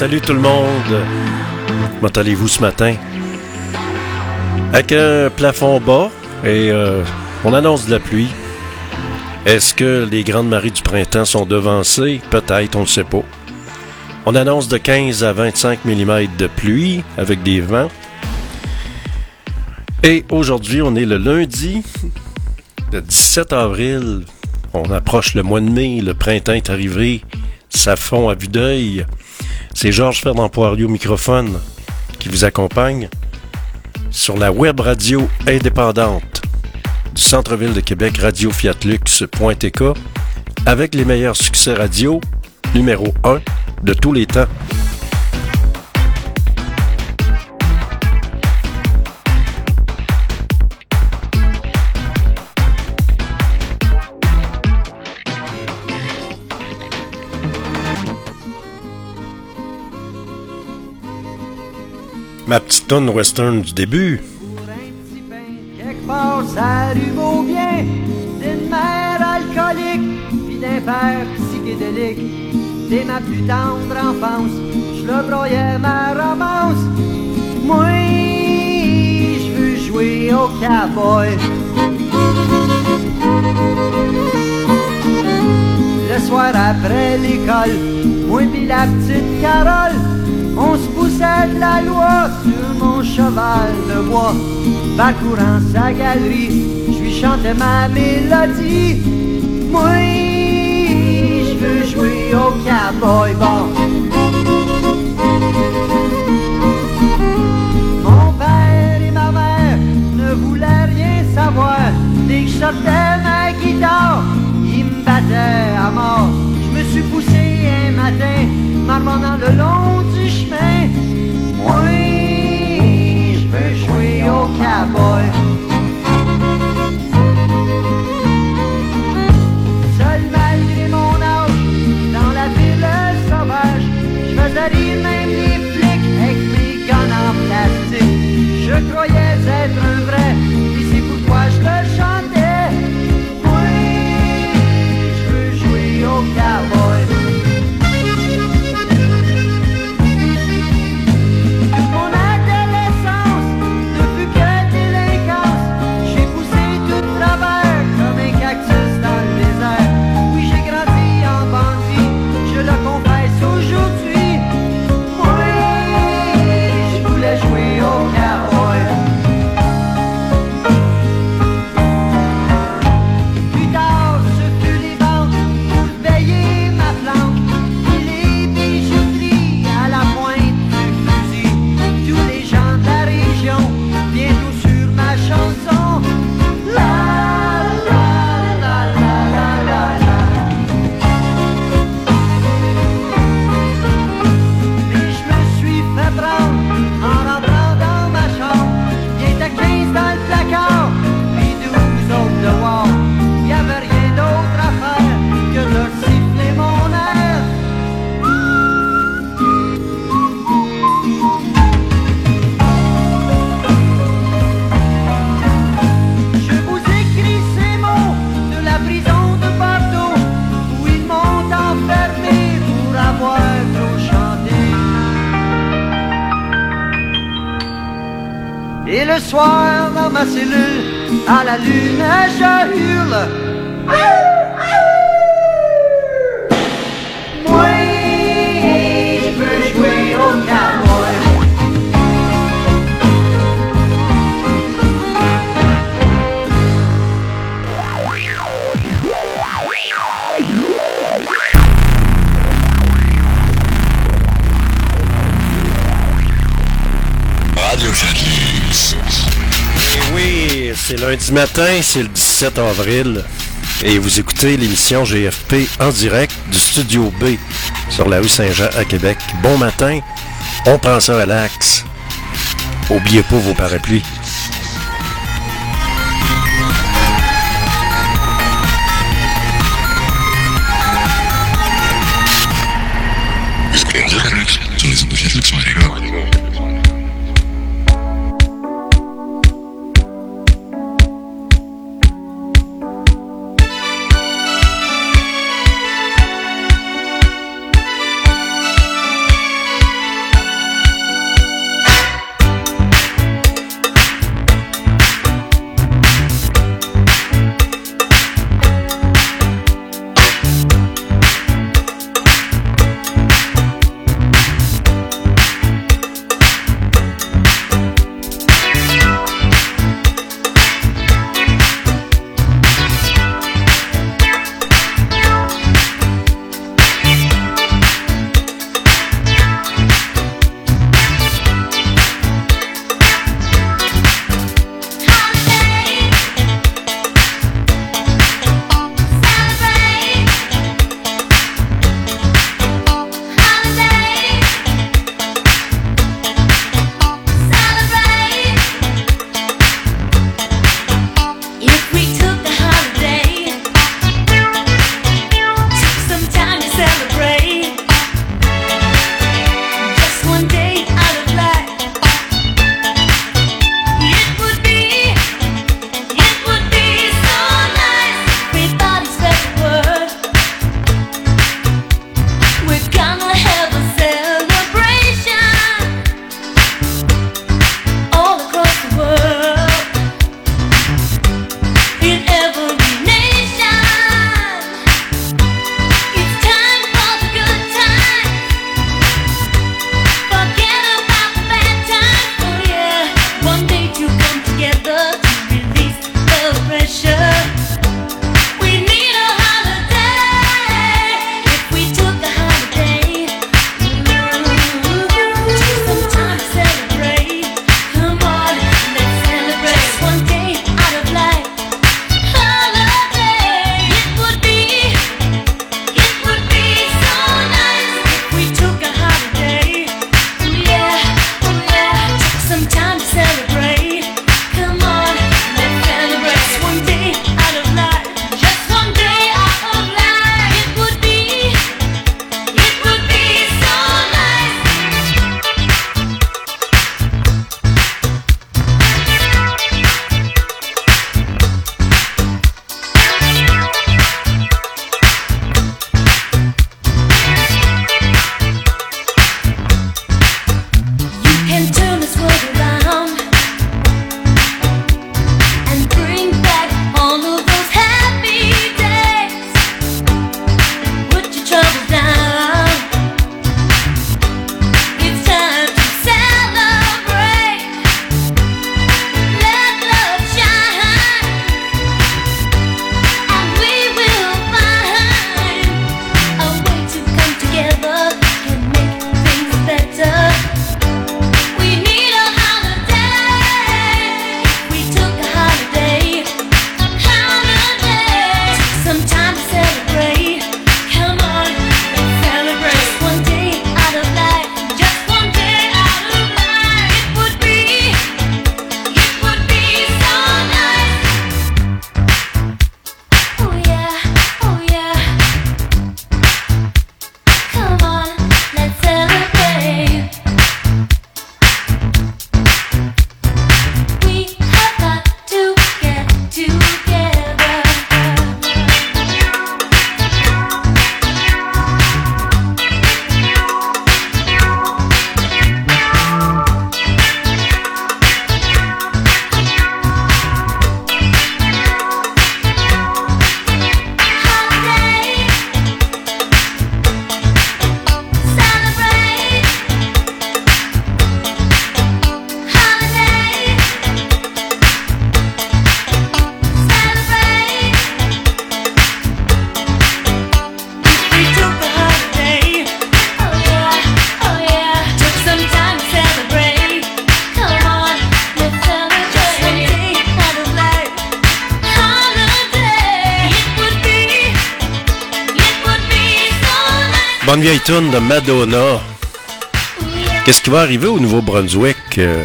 salut tout le monde. Comment allez-vous ce matin? Avec un plafond bas et euh, on annonce de la pluie. Est-ce que les grandes marées du printemps sont devancées? Peut-être, on ne sait pas. On annonce de 15 à 25 mm de pluie avec des vents. Et aujourd'hui, on est le lundi, le 17 avril. On approche le mois de mai, le printemps est arrivé, ça fond à vue d'œil. C'est Georges Fernand Poirier au microphone qui vous accompagne sur la web radio indépendante du centre-ville de Québec, Radio avec les meilleurs succès radio, numéro 1 de tous les temps. Ma petite tonne western du début. Quelque part. D'une mère alcoolique, puis père psychédélique. Dès ma plus tendre enfance, je le broyais ma romance. Moi, je veux jouer au cowboy. Le soir après l'école, moi pis la petite Carole, on se poussait de la loi sur mon cheval de bois. Parcourant sa galerie, je lui chantais ma mélodie. Moi, je veux jouer au cowboy bon. Mon père et ma mère ne voulaient rien savoir. Dès que je matin, marmonnant le long du chemin. Moi, je veux jouer au cowboy. Et le soir dans ma cellule, à la lune, je hurle. C'est lundi matin, c'est le 17 avril. Et vous écoutez l'émission GFP en direct du Studio B sur la rue Saint-Jean à Québec. Bon matin, on prend ça à l'axe. Oubliez pas vos parapluies. Madonna. Qu'est-ce qui va arriver au Nouveau-Brunswick? Euh,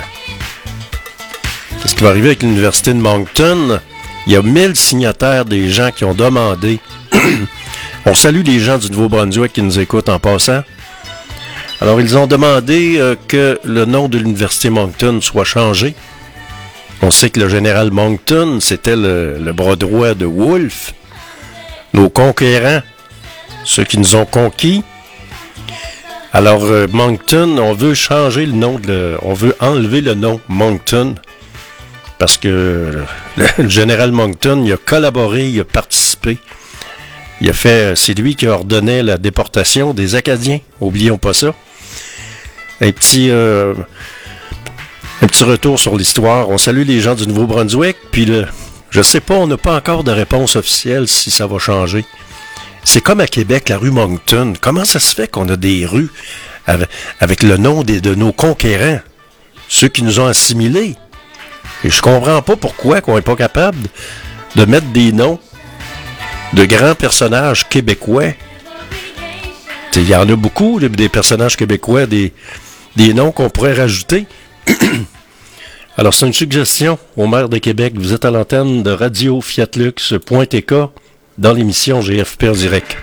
qu'est-ce qui va arriver avec l'Université de Moncton? Il y a 1000 signataires des gens qui ont demandé. On salue les gens du Nouveau-Brunswick qui nous écoutent en passant. Alors, ils ont demandé euh, que le nom de l'Université Moncton soit changé. On sait que le général Moncton, c'était le, le bras droit de Wolfe, nos conquérants, ceux qui nous ont conquis. Alors, euh, Moncton, on veut changer le nom, de, on veut enlever le nom Moncton parce que le, général Moncton, il a collaboré, il a participé. Il a fait, c'est lui qui a ordonné la déportation des Acadiens. Oublions pas ça. Un petit, euh, un petit retour sur l'histoire. On salue les gens du Nouveau-Brunswick. Puis le, je sais pas, on n'a pas encore de réponse officielle si ça va changer. C'est comme à Québec, la rue Moncton. Comment ça se fait qu'on a des rues avec, le nom de nos conquérants, ceux qui nous ont assimilés? Et je comprends pas pourquoi qu'on n'est pas capable de mettre des noms de grands personnages québécois. Il y en a beaucoup, des personnages québécois, des, des noms qu'on pourrait rajouter. Alors, c'est une suggestion au maire de Québec. Vous êtes à l'antenne de Radio Fiatlux.tk dans l'émission GFP direct.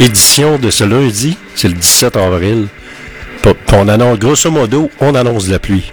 Édition de ce lundi, c'est le 17 avril. On annonce, grosso modo, on annonce la pluie.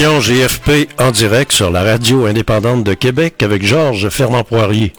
GFP en direct sur la radio indépendante de Québec avec Georges Fernand Poirier.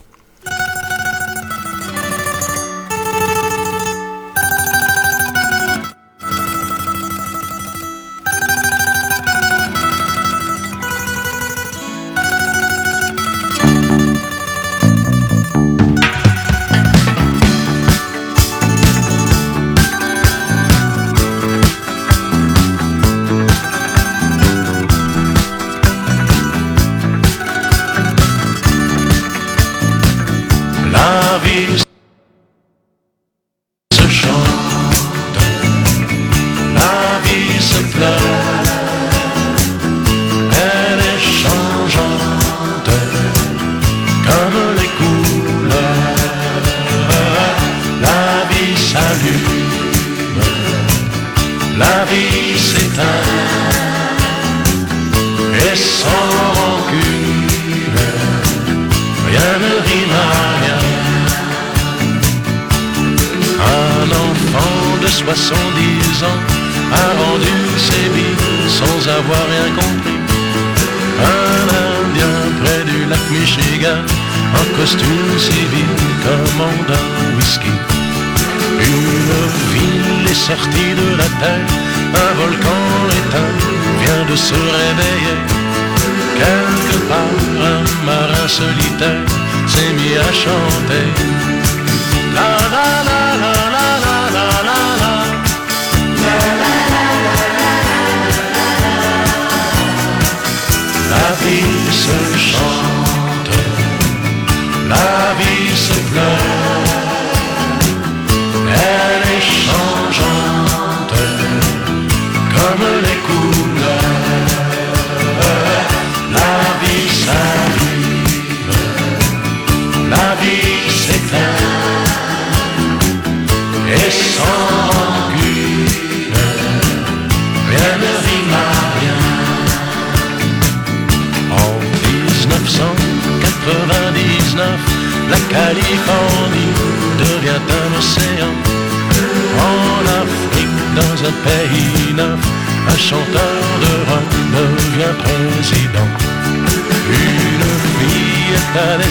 слышал.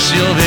Seule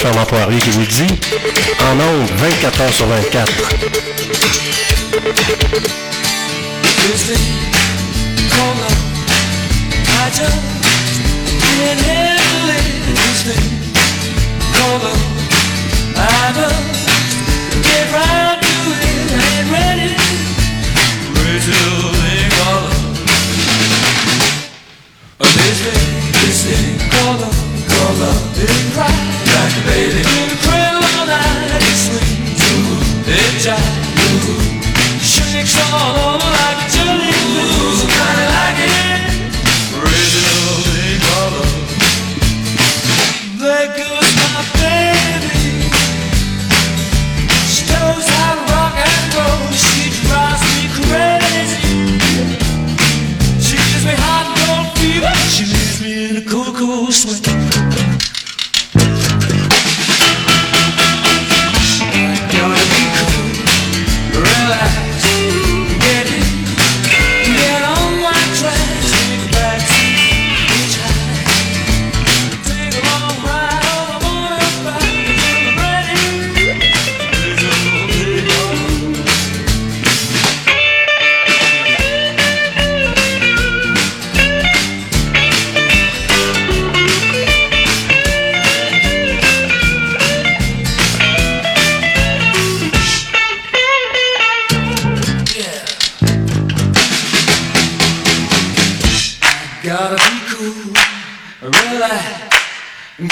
Fernand Poirier qui vous dit, en ondes 24 heures sur 24. Like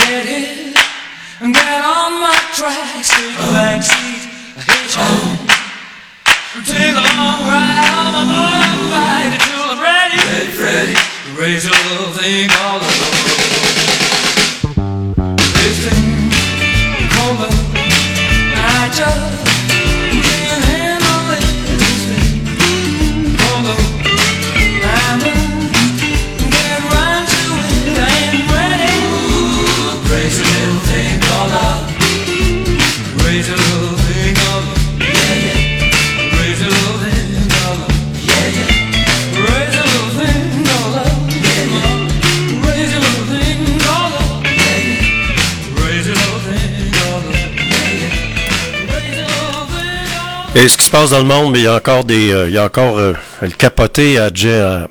headed and get on my tracks. Take a back seat, a hitchhike. Take a long ride on my motorbike until I'm ready. Ready, ready. Raise your little thing all alone. Et ce qui se passe dans le monde, mais il y a encore des, euh, il y a encore euh, le capoté à, de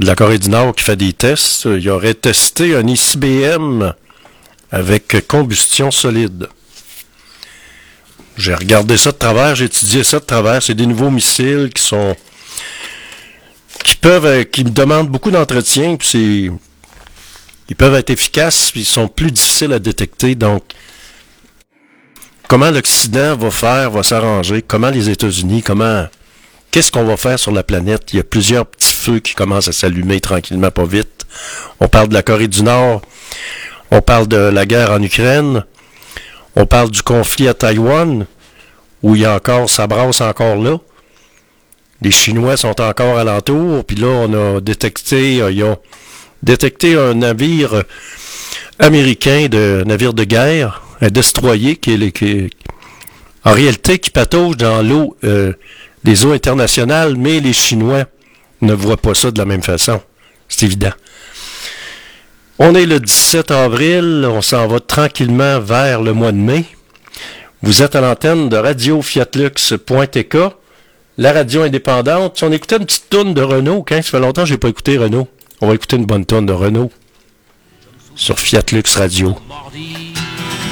la Corée du Nord qui fait des tests. Il aurait testé un ICBM avec combustion solide. J'ai regardé ça de travers, j'ai étudié ça de travers. C'est des nouveaux missiles qui sont qui peuvent, euh, qui me demandent beaucoup d'entretien, puis ils peuvent être efficaces, puis ils sont plus difficiles à détecter. Donc, comment l'Occident va faire, va s'arranger, comment les États-Unis, comment, qu'est-ce qu'on va faire sur la planète? Il y a plusieurs petits feux qui commencent à s'allumer tranquillement, pas vite. On parle de la Corée du Nord, on parle de la guerre en Ukraine, on parle du conflit à Taïwan, où il y a encore, ça brasse encore là. Les Chinois sont encore alentour, puis là, on a détecté, euh, ils ont détecté un navire américain, de navire de guerre, un destroyer qui est, en réalité qui patauge dans l'eau euh, des eaux internationales, mais les Chinois ne voient pas ça de la même façon. C'est évident. On est le 17 avril, on s'en va tranquillement vers le mois de mai. Vous êtes à l'antenne de Radio Fiatlux.tk, la radio indépendante. On écoutait une petite tourne de Renault, quand ça fait longtemps que je n'ai pas écouté Renault. On va écouter une bonne tonne de Renault sur Fiatlux Radio.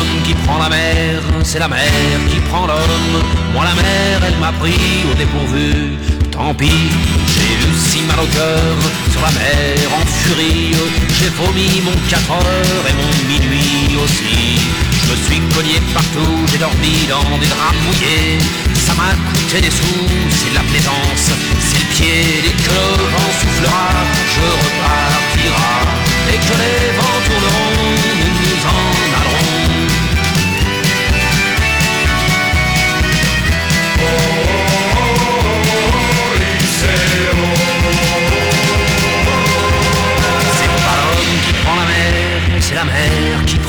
l'homme qui prend la mer, c'est la mer qui prend l'homme. Moi la mer, elle m'a pris au dépourvu. Tant pis, j'ai eu si mal au cœur sur la mer en furie. J'ai vomi mon 4 heures et mon minuit aussi. Je me suis cogné partout, j'ai dormi dans des draps mouillés. Ça m'a coûté des sous, c'est la plaisance, c'est le pied. Dès que le vent soufflera, je repartira. Dès que les vents tourneront,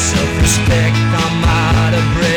self-respect, I'm out of bread.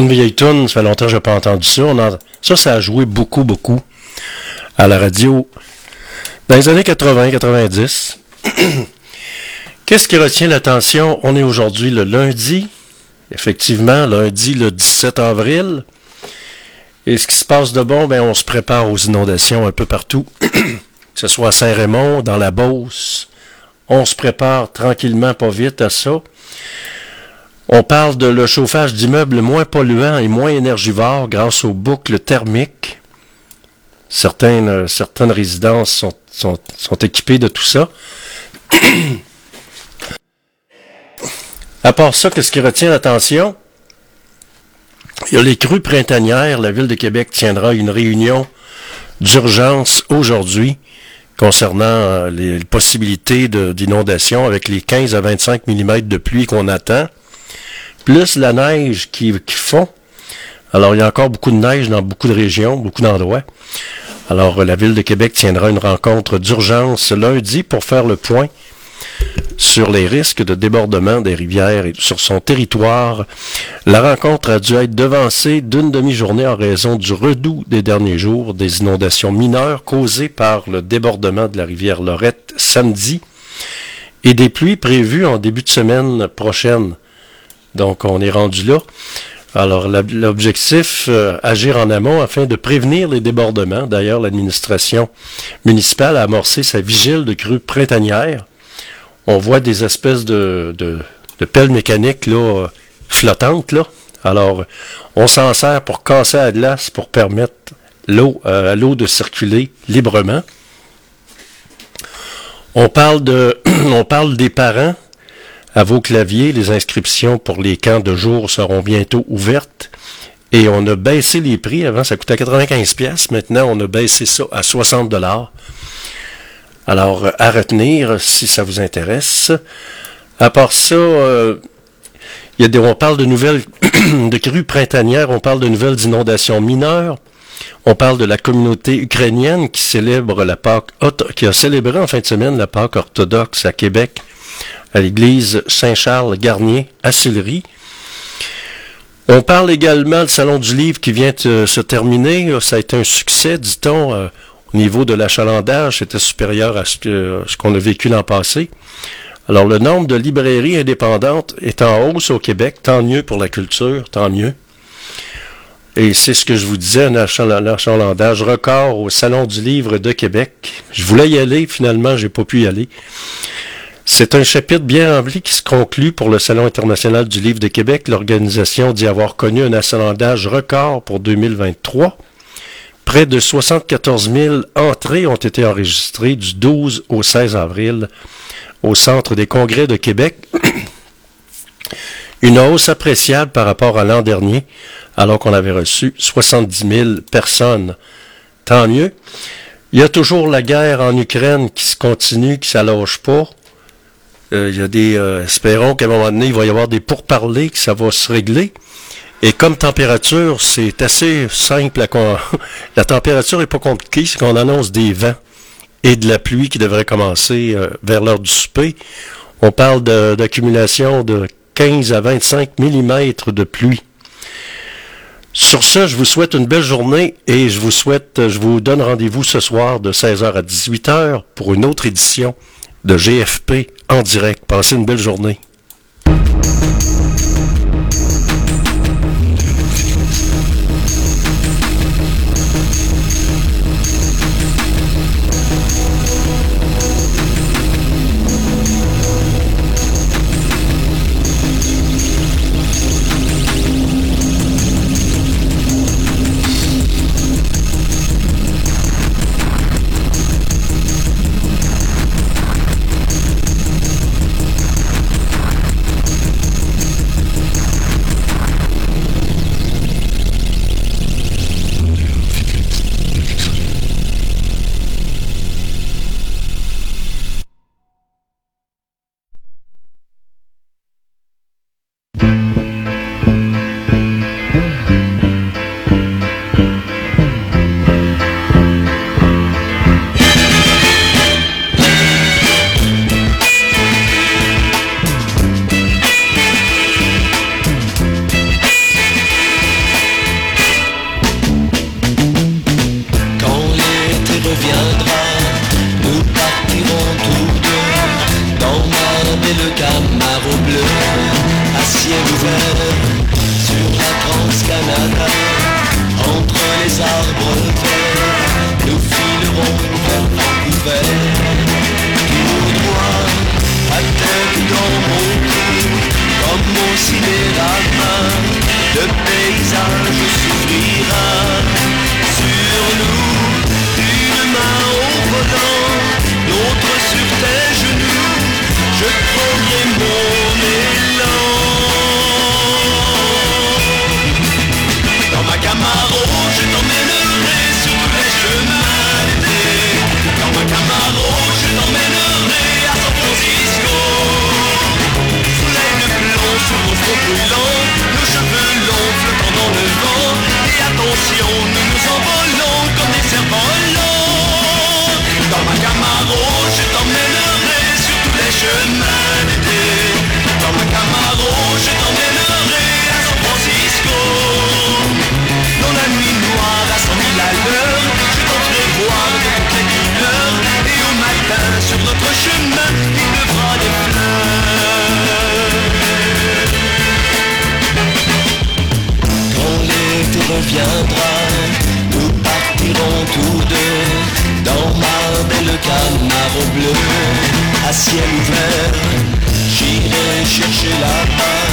Bonne vieille tune, ça fait longtemps que j'ai pas entendu ça. Ça, ça a joué beaucoup, beaucoup à la radio dans les années 80-90. Qu'est-ce qui retient l'attention? On est aujourd'hui le lundi, effectivement, lundi le 17 avril. Et ce qui se passe de bon, ben, on se prépare aux inondations un peu partout, que ce soit à Saint-Raymond, dans la Beauce. On se prépare tranquillement, pas vite à ça. On parle de le chauffage d'immeubles moins polluant et moins énergivore grâce aux boucles thermiques. Certaines, euh, certaines résidences sont équipées de tout ça. À part ça, qu'est-ce qui retient l'attention? Il y a les crues printanières. La Ville de Québec tiendra une réunion d'urgence aujourd'hui concernant euh, les possibilités d'inondation avec les 15 à 25 mm de pluie qu'on attend, plus la neige qui, qui fond. Alors, il y a encore beaucoup de neige dans beaucoup de régions, beaucoup d'endroits. Alors, la Ville de Québec tiendra une rencontre d'urgence lundi pour faire le point sur les risques de débordement des rivières sur son territoire. La rencontre a dû être devancée d'une demi-journée en raison du redout des derniers jours des inondations mineures causées par le débordement de la rivière Lorette samedi et des pluies prévues en début de semaine prochaine. Donc on est rendu là. Alors l'objectif, euh, agir en amont afin de prévenir les débordements. D'ailleurs, l'administration municipale a amorcé sa vigile de crue printanière on voit des espèces de, pelles mécaniques là, flottantes. Là. Alors, on s'en sert pour casser la glace pour permettre l'eau, euh, à l'eau de circuler librement. On parle, de, on parle des parents à vos claviers. Les inscriptions pour les camps de jour seront bientôt ouvertes. Et on a baissé les prix. Avant, ça coûtait 95 pièces. Maintenant, on a baissé ça à 60 dollars. Alors, à retenir si ça vous intéresse. À part ça, euh, y on parle de nouvelles, de crues printanières, on parle de nouvelles inondations mineures. On parle de la communauté ukrainienne qui célèbre la Pâque, qui a célébré en fin de semaine la Pâque orthodoxe à Québec, à l'église Saint-Charles-Garnier à Sillery. On parle également du Salon du Livre qui vient de se terminer. Ça a été un succès, dit-on. Euh, au niveau de l'achalandage, c'était supérieur à ce qu'on a vécu l'an passé. Alors, le nombre de librairies indépendantes est en hausse au Québec. Tant mieux pour la culture, tant mieux. Et c'est ce que je vous disais, un achalandage record au Salon du Livre de Québec. Je voulais y aller, finalement, j'ai pas pu y aller. C'est un chapitre bien rempli qui se conclut pour le Salon international du Livre de Québec. L'organisation dit avoir connu un achalandage record pour 2023. Près de 74 000 entrées ont été enregistrées du 12 au 16 avril au Centre des congrès de Québec. Une hausse appréciable par rapport à l'an dernier, alors qu'on avait reçu 70 000 personnes. Tant mieux. Il y a toujours la guerre en Ukraine qui se continue, qui s'allonge pas. Euh, il y a des. Euh, espérons qu'à un moment donné, il va y avoir des pourparlers, que ça va se régler. Et comme température, c'est assez simple. À la température n'est pas compliquée, c'est qu'on annonce des vents et de la pluie qui devrait commencer euh, vers l'heure du souper. On parle d'accumulation de, 15 à 25 mm de pluie. Sur ce, je vous souhaite une belle journée et je vous souhaite, je vous donne rendez-vous ce soir de 16h à 18h pour une autre édition de GFP en direct. Passez une belle journée. reviendra, nous partirons tous deux dans ma belle Camaro bleue, à ciel ouvert. J'irai chercher la main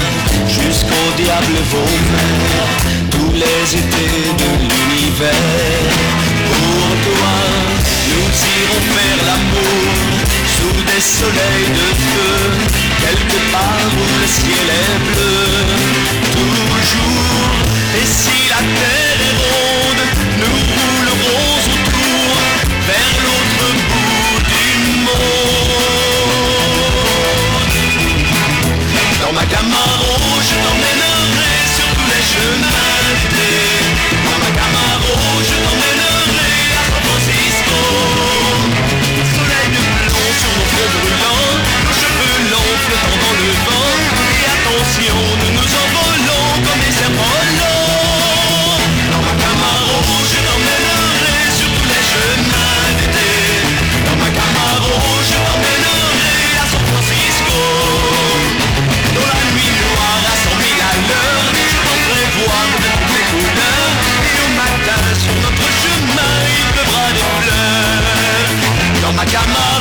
jusqu'au diable vaumer tous les étés de l'univers. Pour toi, nous irons faire l'amour sous des soleils de feu, quelque part où le ciel est bleu. Toujours et si la terre est ronde, nous roulerons autour vers l'autre bout du monde. Dans ma amor.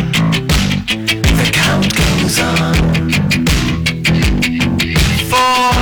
The count goes on. Four.